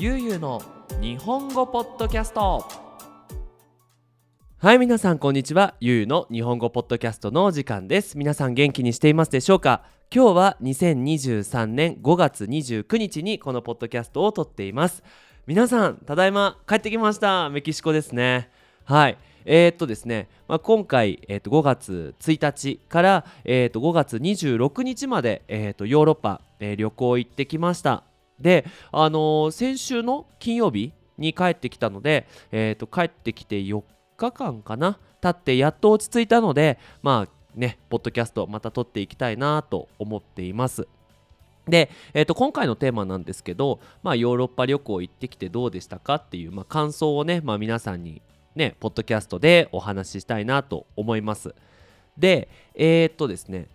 ゆうゆうの日本語ポッドキャスト。はい皆さんこんにちは。ゆうゆうの日本語ポッドキャストのお時間です。皆さん元気にしていますでしょうか？今日は2023年5月29日にこのポッドキャストを撮っています。皆さんただいま帰ってきました。メキシコですね。はい。えー、っとですね、まあ、今回、えー、っと5月1日から、えー、っと5月26日まで、えー、っとヨーロッパ、えー、旅行行ってきました。で、あのー、先週の金曜日に帰ってきたので、えー、と帰ってきて4日間かな経ってやっと落ち着いたのでまあねポッドキャストまた撮っていきたいなと思っています。で、えー、と今回のテーマなんですけど、まあ、ヨーロッパ旅行行ってきてどうでしたかっていう、まあ、感想をね、まあ、皆さんにねポッドキャストでお話ししたいなと思います。でえー、っとですね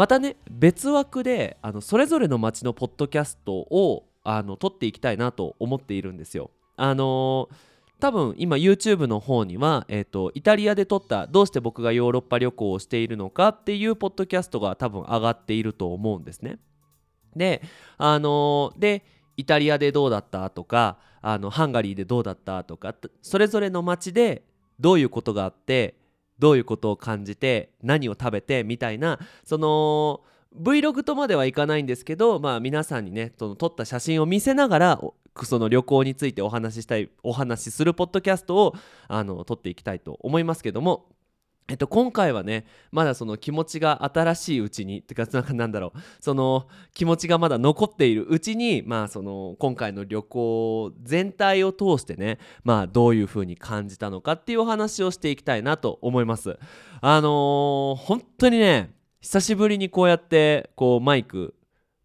またね別枠であのそれぞれの街のポッドキャストをあの撮っていきたいなと思っているんですよあのー多分今 YouTube の方には、えーと、イタリアで撮ったどうして僕がヨーロッパ旅行をしているのかっていうポッドキャストが多分上がっていると思うんですね。で、あのー、でイタリアでどうだったとかあのハンガリーでどうだったとかそれぞれの街でどういうことがあってどういうことを感じて何を食べてみたいなその Vlog とまではいかないんですけど、まあ、皆さんにねその撮った写真を見せながらその旅行についてお話ししたいお話しするポッドキャストをあの撮っていきたいと思いますけどもえっと、今回はねまだその気持ちが新しいうちにってかなんかなんだろう。その気持ちがまだ残っているうちにまあその今回の旅行全体を通してねまあどういう風に感じたのかっていうお話をしていきたいなと思います。あのー、本当にね久しぶりにこうやってこうマイク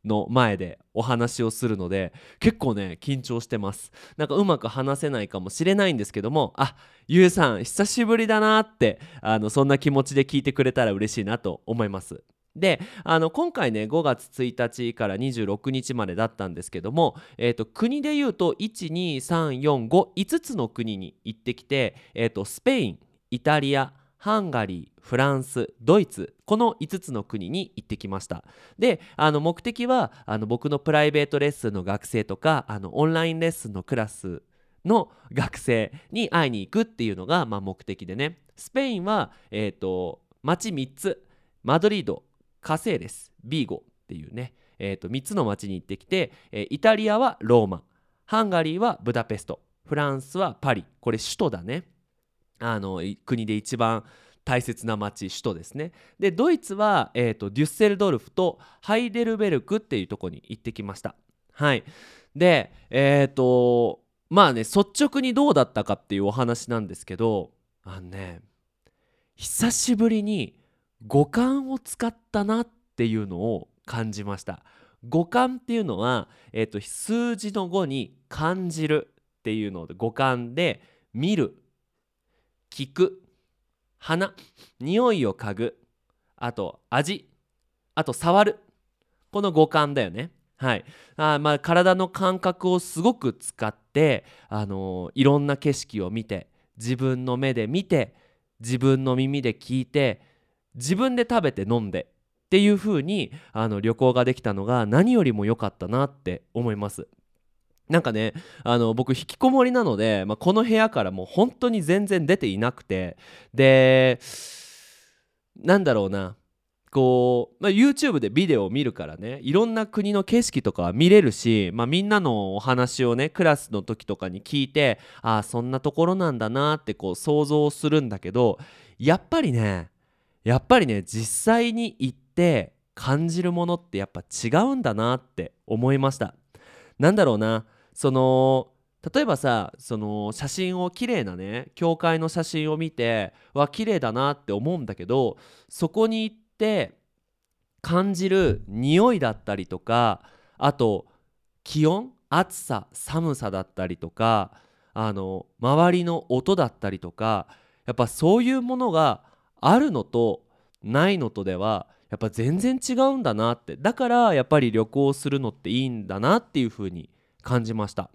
の前でお話をするので結構ね緊張してます。なんかうまく話せないかもしれないんですけどもあゆうさん久しぶりだなってあのそんな気持ちで聞いてくれたら嬉しいなと思います。であの今回ね5月1日から26日までだったんですけども、えーと、国でいうと12345つの国に行ってきて、えーとスペインイタリアハンガリーフランスドイツこの5つの国に行ってきました。であの目的はあの僕のプライベートレッスンの学生とかあのオンラインレッスンのクラスの学生に会いに行くっていうのが、まあ、目的でね。スペインは、えーと、町3つマドリードカセーレスビーゴっていうね、えーと、3つの町に行ってきて、え、イタリアはローマハンガリーはブダペストフランスはパリ。これ首都だね。あの国で一番大切な町首都ですね。でドイツは、えーと、デュッセルドルフとハイデルベルクっていうとこに行ってきました。はい。でえっ、ー、とまあね率直にどうだったかっていうお話なんですけどあのね久しぶりに五感を使ったなっていうのを感じました。五感っていうのは、えーと、数字の5に感じるっていうので五感で見る聞く鼻匂いを嗅ぐあと味あと触る。この五感だよね。はい。あまあ体の感覚をすごく使って、あのー、いろんな景色を見て自分の目で見て自分の耳で聞いて自分で食べて飲んでっていう風にあに旅行ができたのが何よりも良かったなって思います。なんかねあの僕引きこもりなので、まあ、この部屋からもう本当に全然出ていなくてでなんだろうなこう、まあ、YouTube でビデオを見るからねいろんな国の景色とかは見れるし、まあ、みんなのお話をねクラスの時とかに聞いてああそんなところなんだなってこう想像するんだけどやっぱりねやっぱりね実際に行って感じるものってやっぱ違うんだなって思いました。なんだろうなその例えばさその写真を綺麗なね教会の写真を見てわ綺麗だなって思うんだけどそこに行って感じる匂いだったりとかあと気温暑さ寒さだったりとかあの周りの音だったりとかやっぱそういうものがあるのとないのとではやっぱ全然違うんだなって。だからやっぱり旅行するのっていいんだなっていう風に感じました。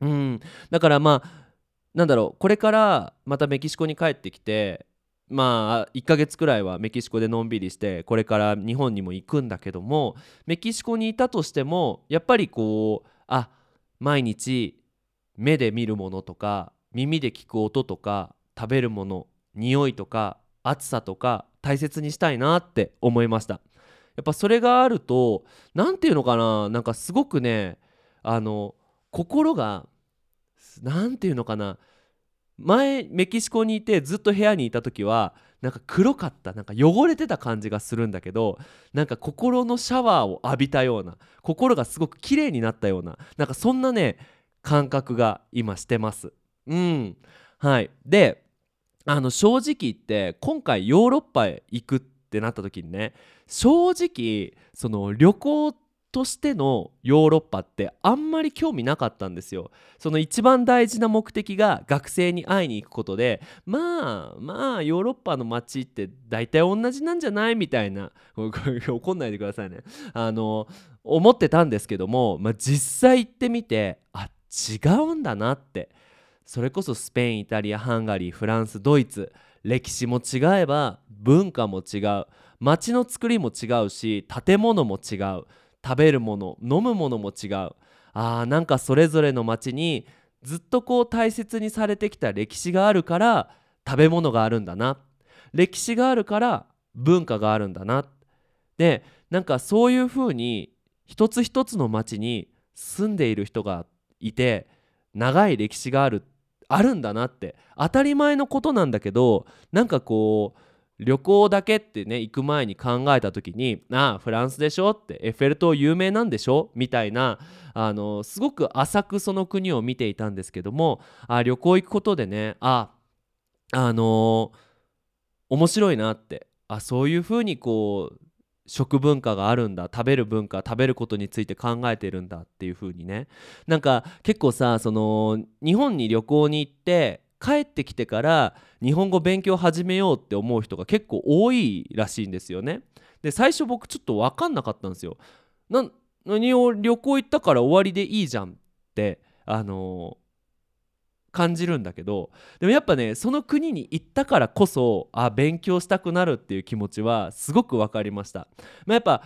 うん。だからまあなんだろう。これからまたメキシコに帰ってきてまあ1ヶ月くらいはメキシコでのんびりしてこれから日本にも行くんだけどもメキシコにいたとしてもやっぱりこうあ毎日目で見るものとか耳で聞く音とか食べるもの匂いとか暑さとか大切にしたいなって思いました。やっぱそれがあると何て言うのかな。なんかすごくねあの心が何て言うのかな前メキシコにいてずっと部屋にいた時はなんか黒かったなんか汚れてた感じがするんだけどなんか心のシャワーを浴びたような心がすごく綺麗になったようななんかそんなね感覚が今してます。うん。はい。であの正直言って今回ヨーロッパへ行くってなった時にね正直その旅行ってとしてのヨーロッパってあんまり興味なかったんですよ。その一番大事な目的が学生に会いに行くことでまあまあヨーロッパの街って大体同じなんじゃないみたいな 怒んないでくださいね。あの思ってたんですけども、まあ、実際行ってみてあ違うんだなって。それこそスペインイタリアハンガリーフランスドイツ歴史も違えば文化も違う街の作りも違うし建物も違う。食べるもの飲むものも違う。あーなんかそれぞれの町にずっとこう大切にされてきた歴史があるから食べ物があるんだな。歴史があるから文化があるんだな。でなんかそういうふうに一つ一つの町に住んでいる人がいて長い歴史があるあるんだなって。当たり前のことなんだけどなんかこう旅行だけってね行く前に考えた時に「ああフランスでしょ?」って「エッフェル塔有名なんでしょ?」みたいなあのすごく浅くその国を見ていたんですけどもあ旅行行くことでねああのー、面白いなってあそういうふうにこう食文化があるんだ食べる文化食べることについて考えてるんだっていう風にねなんか結構さその日本に旅行に行って帰ってきてから日本語勉強始めようって思う人が結構多いらしいんですよね。で最初僕ちょっと分かんなかったんですよ。な何を旅行行ったから終わりでいいじゃんってあのー、感じるんだけどでもやっぱねその国に行ったからこそあ勉強したくなるっていう気持ちはすごく分かりました。まあ、やっぱ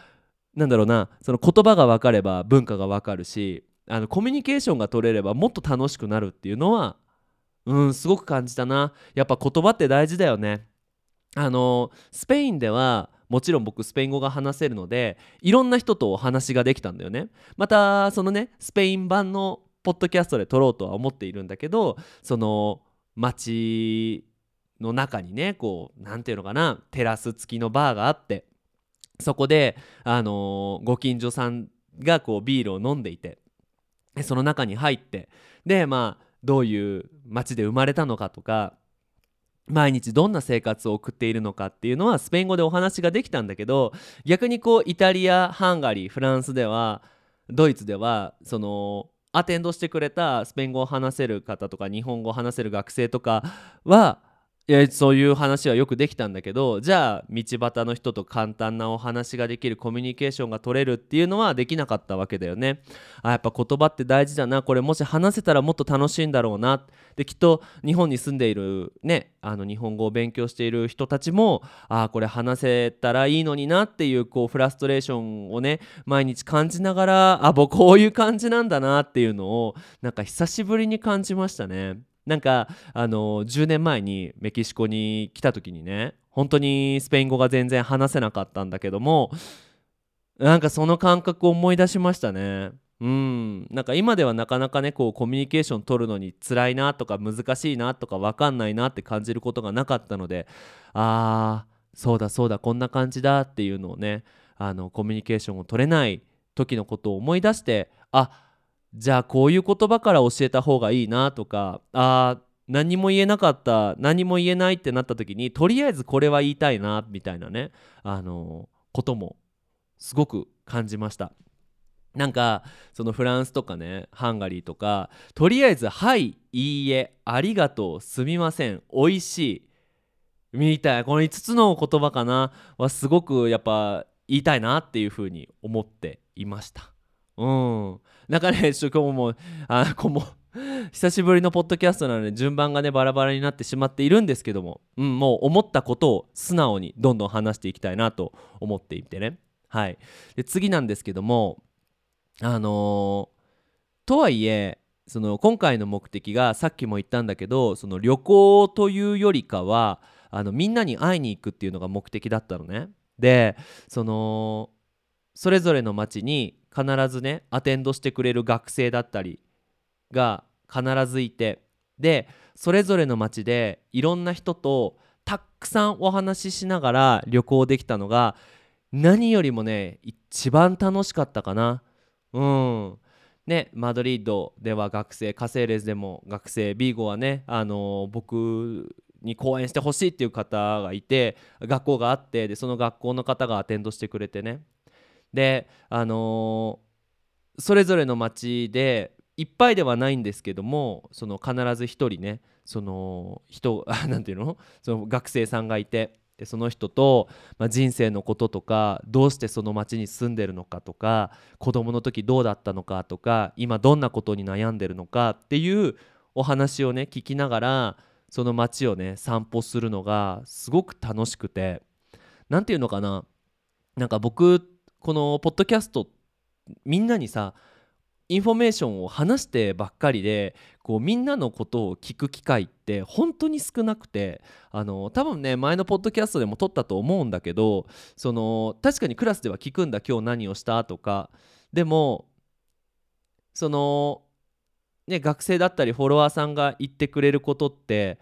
なんだろうなその言葉が分かれば文化が分かるしあのコミュニケーションが取れればもっと楽しくなるっていうのはうんすごく感じたな。やっぱ言葉って大事だよね。あのスペインではもちろん僕スペイン語が話せるのでいろんな人とお話ができたんだよね。またそのねスペイン版のポッドキャストで撮ろうとは思っているんだけどその街の中にねこう何て言うのかなテラス付きのバーがあってそこであの、ご近所さんがこうビールを飲んでいてその中に入ってでまあどういう街で生まれたのかとか毎日どんな生活を送っているのかっていうのはスペイン語でお話ができたんだけど逆にこうイタリアハンガリーフランスではドイツではそのアテンドしてくれたスペイン語を話せる方とか日本語を話せる学生とかはいやそういう話はよくできたんだけどじゃあ道端の人と簡単なお話ができるコミュニケーションが取れるっていうのはできなかったわけだよね。あやっぱ言葉って大事だな。これもし話せたらもっと楽しいんだろうな。できっと日本に住んでいるねあの日本語を勉強している人たちもああこれ話せたらいいのになっていうこうフラストレーションをね毎日感じながらあ僕こういう感じなんだなっていうのをなんか久しぶりに感じましたね。なんかあの10年前にメキシコに来た時にね本当にスペイン語が全然話せなかったんだけどもなんかその感覚を思い出しましたね。うんなんか今ではなかなかねこうコミュニケーション取るのに辛いなとか難しいなとか分かんないなって感じることがなかったのであーそうだそうだこんな感じだっていうのをねあのコミュニケーションを取れない時のことを思い出してあじゃあこういう言葉から教えた方がいいなとかあ何も言えなかった何も言えないってなった時にとりあえずこれは言いたいなみたいなねあのこともすごく感じました。なんかそのフランスとかねハンガリーとかとりあえず「はいいいえありがとうすみませんおいしい」みたいこの5つの言葉かなはすごくやっぱ言いたいなっていうふうに思っていました。うん。なんかねちょっと今日もあこも久しぶりのポッドキャストなので順番がねバラバラになってしまっているんですけども、うん、もう思ったことを素直にどんどん話していきたいなと思っていてね。はい。で次なんですけどもあのー、とはいえその今回の目的がさっきも言ったんだけどその旅行というよりかはあのみんなに会いに行くっていうのが目的だったのね。でそのそれぞれの町に必ずねアテンドしてくれる学生だったりが必ずいてでそれぞれの町でいろんな人とたくさんお話ししながら旅行できたのが何よりもね一番楽しかったかな。うんね、マドリードでは学生カセーレスでも学生ビーゴはね、あのー、僕に講演してほしいっていう方がいて学校があってでその学校の方がアテンドしてくれてねであのー、それぞれの町でいっぱいではないんですけどもその必ず1人ねその人なんていうの？その学生さんがいてでその人と、まあ、人生のこととかどうしてその町に住んでるのかとか子供の時どうだったのかとか今どんなことに悩んでるのかっていうお話をね聞きながらその町をね散歩するのがすごく楽しくて何て言うのかな？なんか僕このポッドキャストみんなにさインフォメーションを話してばっかりでこうみんなのことを聞く機会って本当に少なくてあの多分ね前のポッドキャストでも撮ったと思うんだけどその確かにクラスでは聞くんだ今日何をしたとか。でもそのね学生だったりフォロワーさんが言ってくれることって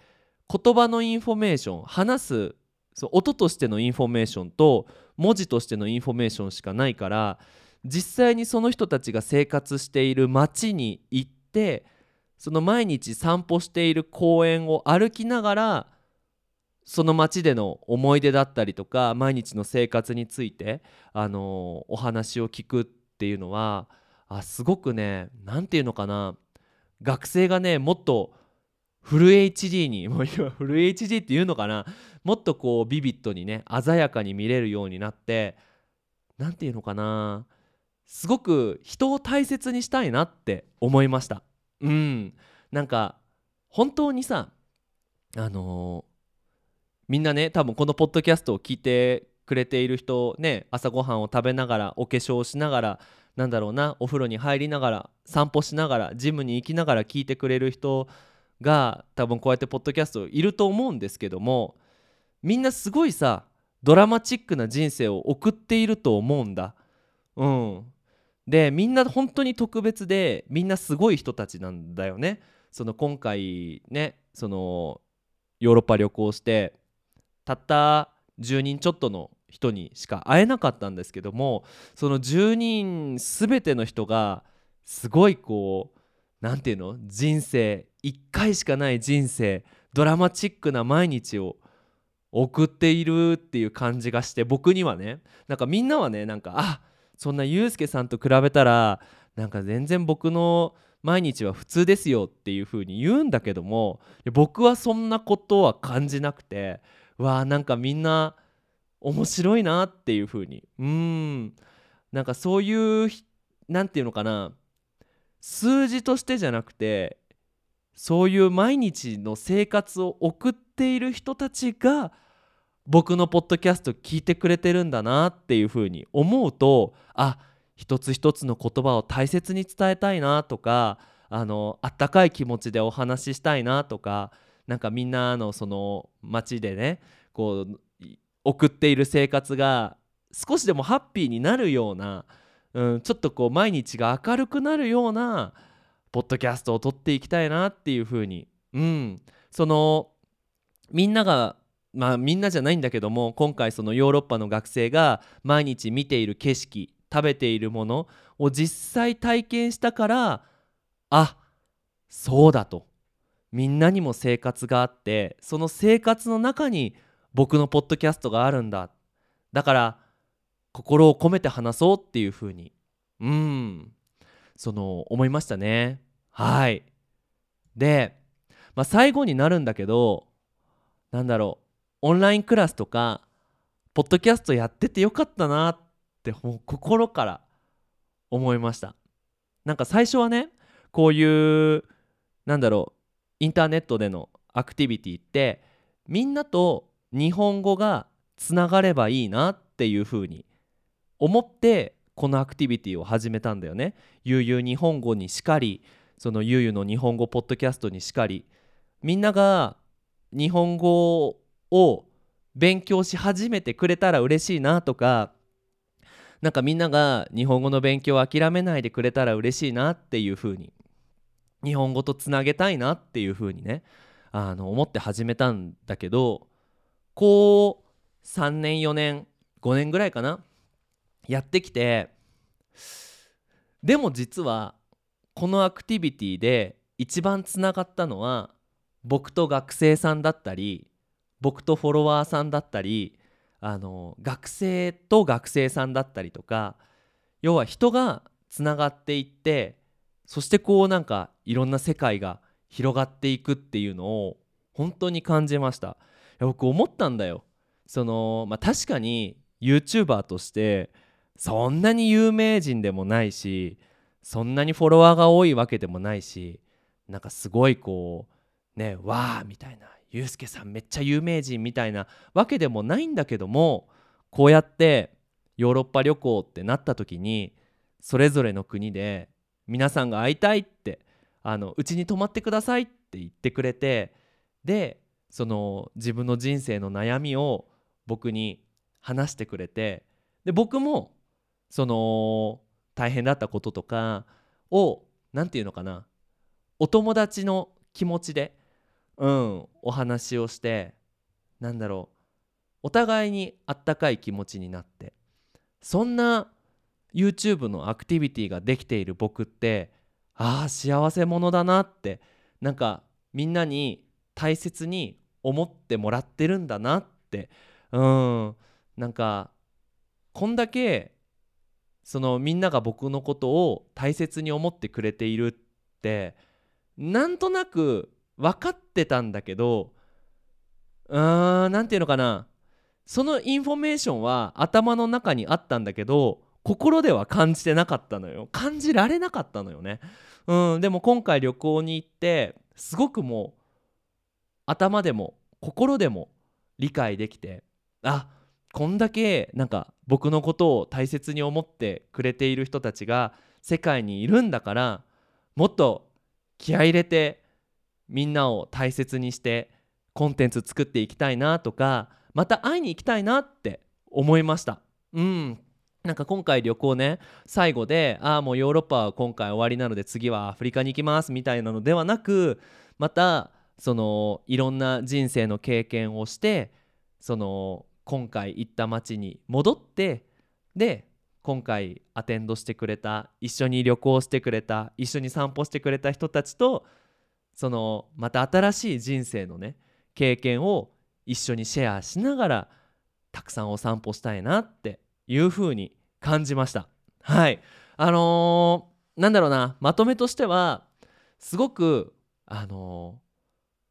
言葉のインフォメーション話すそう音としてのインフォメーションと文字としてのインフォメーションしかないから実際にその人たちが生活している町に行ってその毎日散歩している公園を歩きながらその町での思い出だったりとか毎日の生活について、あの、お話を聞くっていうのはあすごくね何て言うのかな学生がねもっとフル HD にもう今フル HD っていうのかな？もっとこうビビッドにね鮮やかに見れるようになって何て言うのかな？すごく人を大切にしたいなって思いました。うん。なんか本当にさあのー、みんなね多分このポッドキャストを聞いてくれている人ね朝ごはんを食べながらお化粧しながらなんだろうなお風呂に入りながら散歩しながらジムに行きながら聞いてくれる人が多分こうやってポッドキャストいると思うんですけどもみんなすごいさドラマチックな人生を送っていると思うんだ。うん。でみんな本当に特別でみんなすごい人たちなんだよね。その今回ねそのヨーロッパ旅行してたった10人ちょっとの人にしか会えなかったんですけどもその10人全ての人がすごいこう何て言うの？人生1回しかない人生ドラマチックな毎日を送っているっていう感じがして僕にはねなんかみんなはねなんかあそんなユうスケさんと比べたらなんか全然僕の毎日は普通ですよっていう風に言うんだけども僕はそんなことは感じなくてわあなんかみんな面白いなっていう風にうん。なんかそういう何て言うのかな数字としてじゃなくてそういう毎日の生活を送っている人たちが僕のポッドキャスト聞いてくれてるんだなっていうふうに思うとあ一つ一つの言葉を大切に伝えたいなとかあのあったかい気持ちでお話ししたいなとかなんかみんなのその街でねこう送っている生活が少しでもハッピーになるような、うん、ちょっとこう毎日が明るくなるようなポッドキャストを撮っていきたいなっていうふうに、うん、そのみんながまあみんなじゃないんだけども今回そのヨーロッパの学生が毎日見ている景色食べているものを実際体験したからあそうだと。みんなにも生活があってその生活の中に僕のポッドキャストがあるんだ。だから心を込めて話そうっていうふうに。うん。その思いましたね。はい。で、まあ、最後になるんだけどなんだろうオンラインクラスとかポッドキャストやっててよかったなってもう心から思いました。なんか最初はねこういうなんだろうインターネットでのアクティビティってみんなと日本語がつながればいいなっていうふうに思ってこのアクティビティを始めたんだよね。ゆうゆう日本語にしかりそのゆうゆうの日本語ポッドキャストにしかりみんなが日本語を勉強し始めてくれたら嬉しいなとかなんかみんなが日本語の勉強を諦めないでくれたら嬉しいなっていう風に日本語とつなげたいなっていう風にねあの思って始めたんだけどこう3年4年5年ぐらいかなやってきてでも実はこのアクティビティで一番つながったのは僕と学生さんだったり僕とフォロワーさんだったりあの学生と学生さんだったりとか要は人がつながっていってそしてこうなんかいろんな世界が広がっていくっていうのを本当に感じました。僕思ったんだよ。そのまあ確かに YouTuber としてそんなに有名人でもないしそんなにフォロワーが多いわけでもないしなんかすごいこうねわーみたいなユうスケさんめっちゃ有名人みたいなわけでもないんだけどもこうやってヨーロッパ旅行ってなった時にそれぞれの国で皆さんが会いたいってうちに泊まってくださいって言ってくれてでその自分の人生の悩みを僕に話してくれてで僕もその大変だったこととかを何て言うのかな。お友達の気持ちでうんお話をしてなんだろう。お互いにあったかい気持ちになって。そんな YouTube のアクティビティができている僕ってああ幸せ者だなってなんかみんなに大切に思ってもらってるんだなって。うんなんかこんだけそのみんなが僕のことを大切に思ってくれているってなんとなく分かってたんだけどうーん何て言うのかな。そのインフォメーションは頭の中にあったんだけど心では感じてなかったのよ。感じられなかったのよね。うんでも今回旅行に行ってすごくもう頭でも心でも理解できてあこんだけなんか僕のことを大切に思ってくれている人たちが世界にいるんだからもっと気合入れてみんなを大切にしてコンテンツ作っていきたいなとかまた会いに行きたいなって思いました。うん。なんか今回旅行ね最後でああもうヨーロッパは今回終わりなので次はアフリカに行きますみたいなのではなくまたそのいろんな人生の経験をしてその今回行った街に戻ってで今回アテンドしてくれた一緒に旅行してくれた一緒に散歩してくれた人たちとそのまた新しい人生のね経験を一緒にシェアしながらたくさんお散歩したいなっていう風に感じました。はい。あのー、なんだろうなまとめとしてはすごくあのー、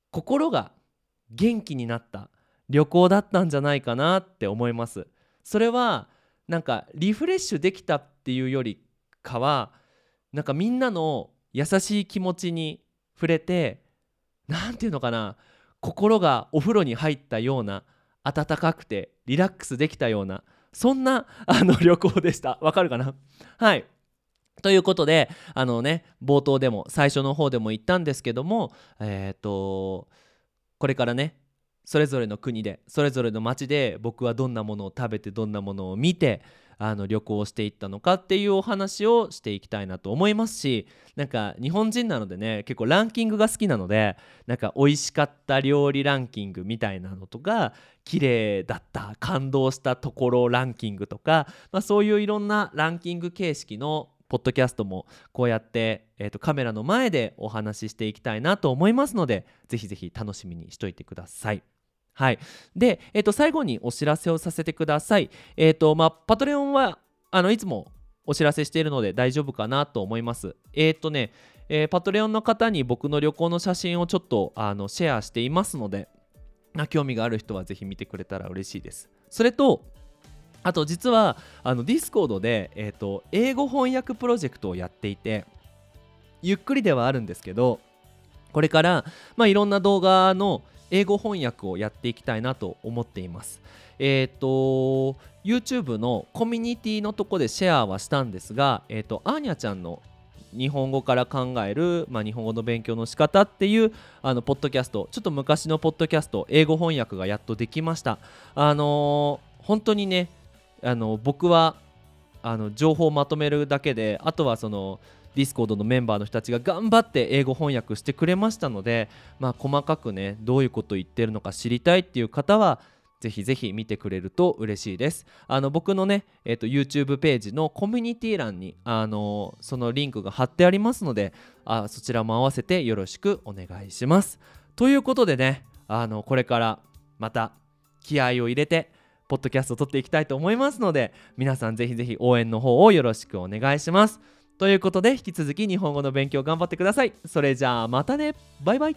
心が元気になった旅行だったんじゃないかなって思います。それはなんかリフレッシュできたっていうよりかはなんかみんなの優しい気持ちに触れて何て言うのかな心がお風呂に入ったような暖かくてリラックスできたようなそんなあの 旅行でした。わかるかな？はい。ということであのね冒頭でも最初の方でも言ったんですけどもえっ、ー、とこれからねそれぞれの国でそれぞれの街で僕はどんなものを食べてどんなものを見てあの旅行をしていったのかっていうお話をしていきたいなと思いますしなんか日本人なのでね結構ランキングが好きなのでなんか美味しかった料理ランキングみたいなのとか綺麗だった感動したところランキングとか、まあ、そういういろんなランキング形式のポッドキャストもこうやって、えー、とカメラの前でお話ししていきたいなと思いますのでぜひぜひ楽しみにしといてください。はい、で、えー、と最後にお知らせをさせてください。えっ、ー、とまあ、パトレオンはあのいつもお知らせしているので大丈夫かなと思います。えっ、ー、とね、えー、 Patreon の方に僕の旅行の写真をちょっとあのシェアしていますので、興味がある人はぜひ見てくれたら嬉しいです。それと、あと実はあの Discord で、えーと、英語翻訳プロジェクトをやっていてゆっくりではあるんですけどこれから、まあ、いろんな動画の英語翻訳をやっていきたいなと思っています。えっ、と YouTube のコミュニティのとこでシェアはしたんですが、えー、とアーニャちゃんの日本語から考える、まあ、日本語の勉強の仕方っていうあのポッドキャストちょっと昔のポッドキャスト英語翻訳がやっとできましたあのー本当にねあの僕はあの情報をまとめるだけであとはその Discord のメンバーの人たちが頑張って英語翻訳してくれましたので、まあ、細かくねどういうこと言ってるのか知りたいっていう方はぜひぜひ見てくれると嬉しいです。あの僕のね、えーと、YouTube ページのコミュニティ欄にあのそのリンクが貼ってありますのであそちらも合わせてよろしくお願いします。ということでねあのこれからまた気合を入れてポッドキャストを撮っていきたいと思いますので皆さんぜひぜひ応援の方をよろしくお願いします。ということで引き続き日本語の勉強頑張ってください。それじゃあまたねバイバイ